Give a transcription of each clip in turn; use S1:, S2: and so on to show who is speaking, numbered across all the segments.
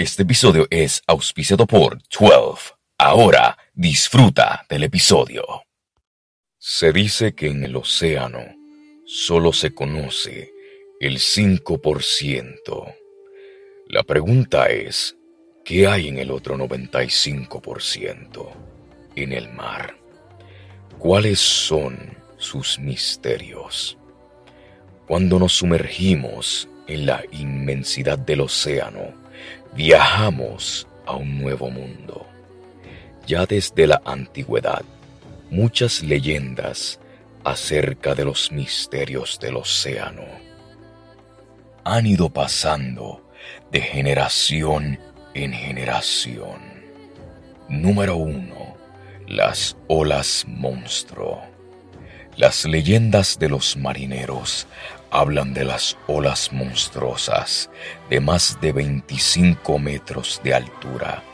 S1: Este episodio es auspiciado por 12. Ahora disfruta del episodio. Se dice que en el océano solo se conoce el 5%. La pregunta es, ¿qué hay en el otro 95% en el mar? ¿Cuáles son sus misterios? Cuando nos sumergimos en la inmensidad del océano, viajamos a un nuevo mundo. Ya desde la antigüedad, muchas leyendas acerca de los misterios del océano han ido pasando de generación en generación. Número 1. Las olas monstruo. Las leyendas de los marineros hablan de las olas monstruosas de más de 25 metros de altura,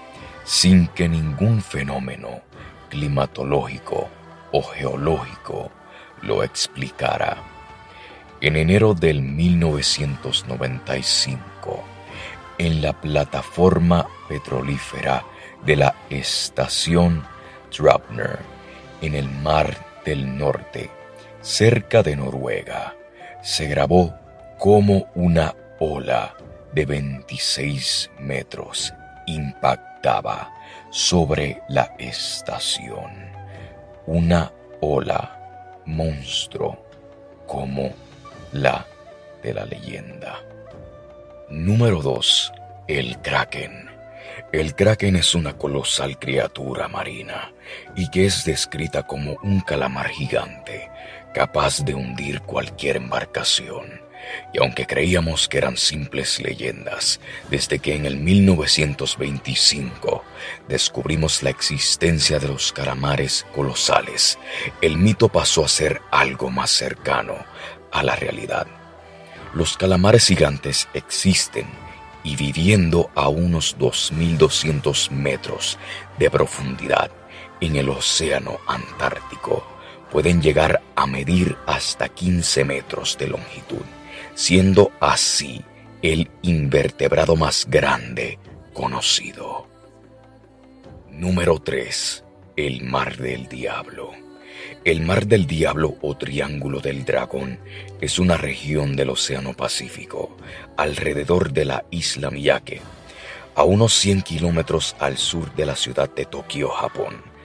S1: sin que ningún fenómeno climatológico o geológico lo explicara. En enero del 1995, en la plataforma petrolífera de la estación Drapner, en el Mar del Norte, cerca de Noruega, se grabó como una ola de 26 metros impactaba sobre la estación. Una ola monstruo como la de la leyenda. Número 2. El Kraken. El Kraken es una colosal criatura marina y que es descrita como un calamar gigante capaz de hundir cualquier embarcación. Y aunque creíamos que eran simples leyendas, desde que en el 1925 descubrimos la existencia de los calamares colosales, el mito pasó a ser algo más cercano a la realidad. Los calamares gigantes existen y viviendo a unos 2.200 metros de profundidad en el Océano Antártico pueden llegar a medir hasta 15 metros de longitud, siendo así el invertebrado más grande conocido. Número 3. El Mar del Diablo. El Mar del Diablo o Triángulo del Dragón es una región del Océano Pacífico, alrededor de la isla Miyake, a unos 100 kilómetros al sur de la ciudad de Tokio, Japón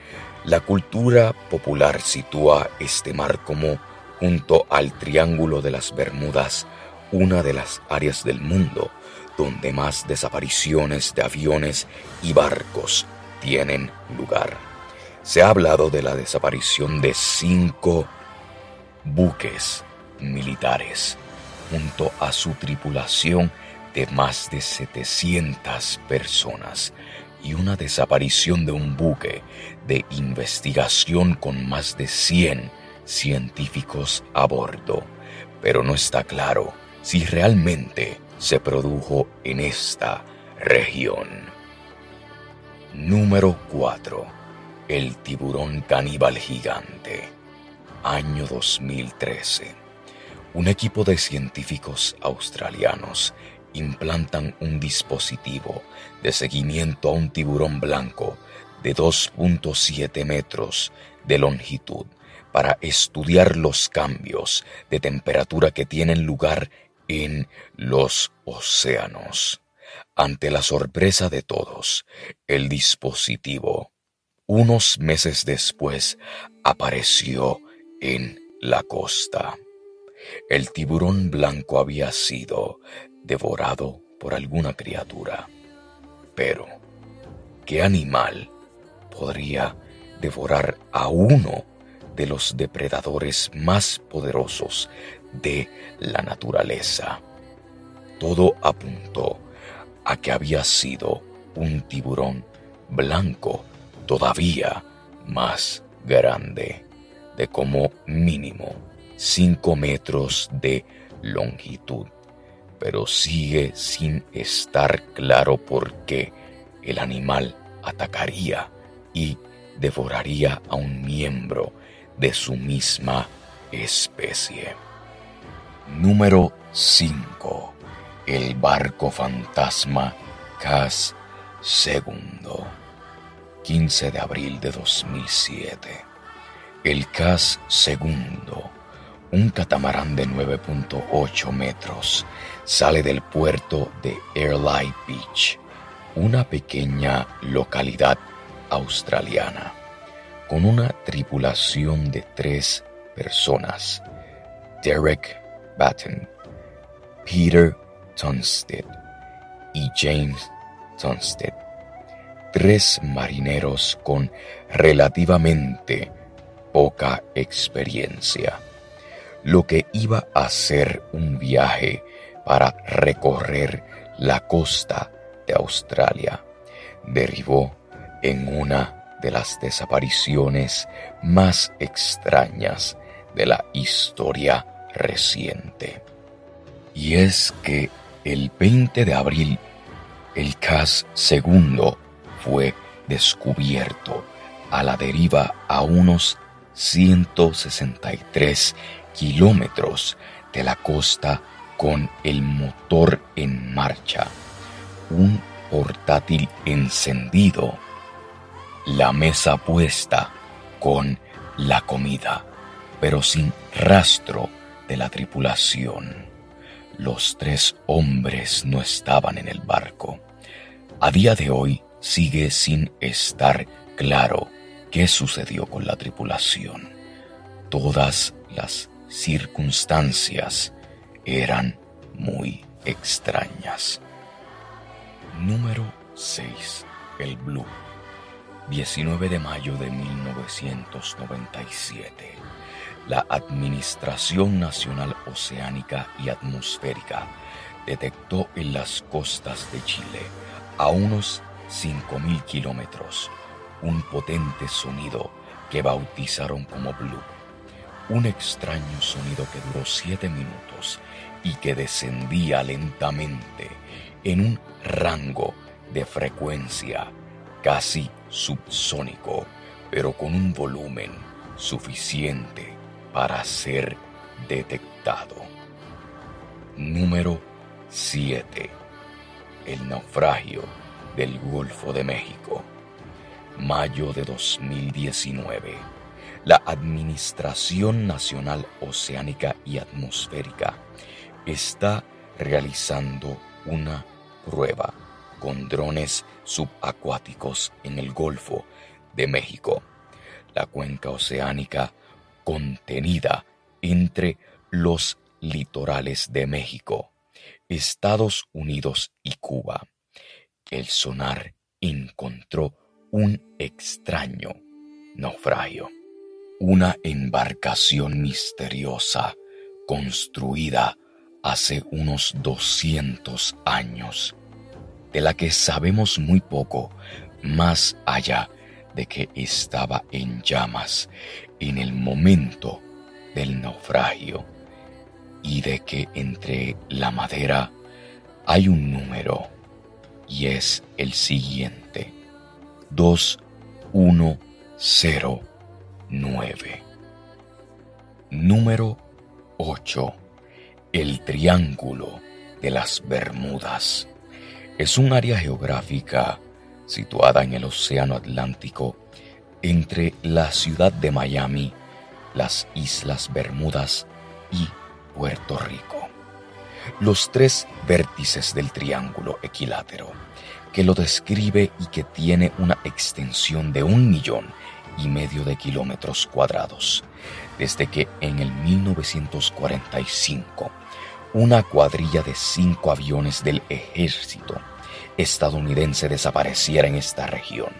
S1: la cultura popular sitúa este mar como, junto al Triángulo de las Bermudas, una de las áreas del mundo donde más desapariciones de aviones y barcos tienen lugar. Se ha hablado de la desaparición de cinco buques militares junto a su tripulación de más de 700 personas y una desaparición de un buque de investigación con más de 100 científicos a bordo, pero no está claro si realmente se produjo en esta región. Número 4. El tiburón caníbal gigante. Año 2013. Un equipo de científicos australianos implantan un dispositivo de seguimiento a un tiburón blanco de 2.7 metros de longitud para estudiar los cambios de temperatura que tienen lugar en los océanos. Ante la sorpresa de todos, el dispositivo, unos meses después, apareció en la costa. El tiburón blanco había sido devorado por alguna criatura. Pero, ¿qué animal podría devorar a uno de los depredadores más poderosos de la naturaleza? Todo apuntó a que había sido un tiburón blanco todavía más grande, de como mínimo 5 metros de longitud pero sigue sin estar claro por qué el animal atacaría y devoraría a un miembro de su misma especie. Número 5. El barco fantasma CAS segundo, 15 de abril de 2007. El CAS segundo, un catamarán de 9.8 metros, sale del puerto de Airlight Beach, una pequeña localidad australiana, con una tripulación de tres personas. Derek Batten, Peter Tunstead y James Tunstead. Tres marineros con relativamente poca experiencia, lo que iba a ser un viaje para recorrer la costa de Australia, derivó en una de las desapariciones más extrañas de la historia reciente. Y es que el 20 de abril, el CAS segundo fue descubierto a la deriva a unos 163 kilómetros de la costa con el motor en marcha, un portátil encendido, la mesa puesta con la comida, pero sin rastro de la tripulación. Los tres hombres no estaban en el barco. A día de hoy sigue sin estar claro qué sucedió con la tripulación. Todas las circunstancias eran muy extrañas. Número 6. El Blue. 19 de mayo de 1997. La Administración Nacional Oceánica y Atmosférica detectó en las costas de Chile, a unos 5.000 kilómetros, un potente sonido que bautizaron como Blue. Un extraño sonido que duró siete minutos y que descendía lentamente en un rango de frecuencia casi subsónico, pero con un volumen suficiente para ser detectado. Número 7. El naufragio del Golfo de México. Mayo de 2019. La Administración Nacional Oceánica y Atmosférica está realizando una prueba con drones subacuáticos en el Golfo de México, la cuenca oceánica contenida entre los litorales de México, Estados Unidos y Cuba. El sonar encontró un extraño naufragio, una embarcación misteriosa construida hace unos 200 años, de la que sabemos muy poco más allá de que estaba en llamas en el momento del naufragio y de que entre la madera hay un número y es el siguiente. 2109 número 8 el Triángulo de las Bermudas. Es un área geográfica situada en el Océano Atlántico entre la ciudad de Miami, las Islas Bermudas y Puerto Rico. Los tres vértices del triángulo equilátero, que lo describe y que tiene una extensión de un millón y medio de kilómetros cuadrados, desde que en el 1945 una cuadrilla de cinco aviones del ejército estadounidense desapareciera en esta región.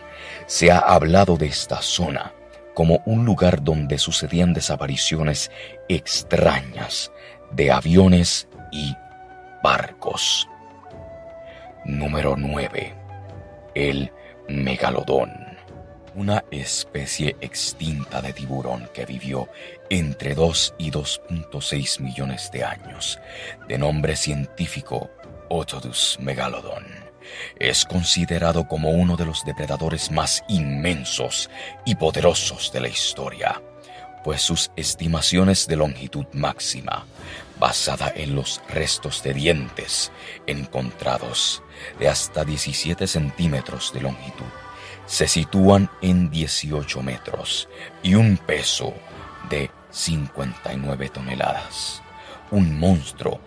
S1: Se ha hablado de esta zona como un lugar donde sucedían desapariciones extrañas de aviones y barcos. Número 9. El megalodón. Una especie extinta de tiburón que vivió entre 2 y 2.6 millones de años, de nombre científico Otodus megalodon es considerado como uno de los depredadores más inmensos y poderosos de la historia, pues sus estimaciones de longitud máxima basada en los restos de dientes encontrados de hasta 17 centímetros de longitud, se sitúan en 18 metros y un peso de 59 toneladas. Un monstruo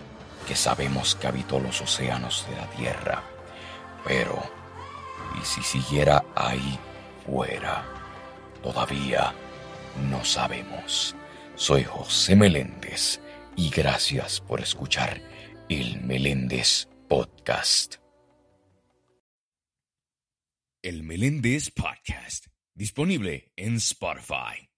S1: que sabemos que habitó los océanos de la Tierra. Pero, ¿y si siguiera ahí fuera? Todavía no sabemos. Soy José Meléndez y gracias por escuchar el Meléndez Podcast.
S2: El Meléndez Podcast, disponible en Spotify.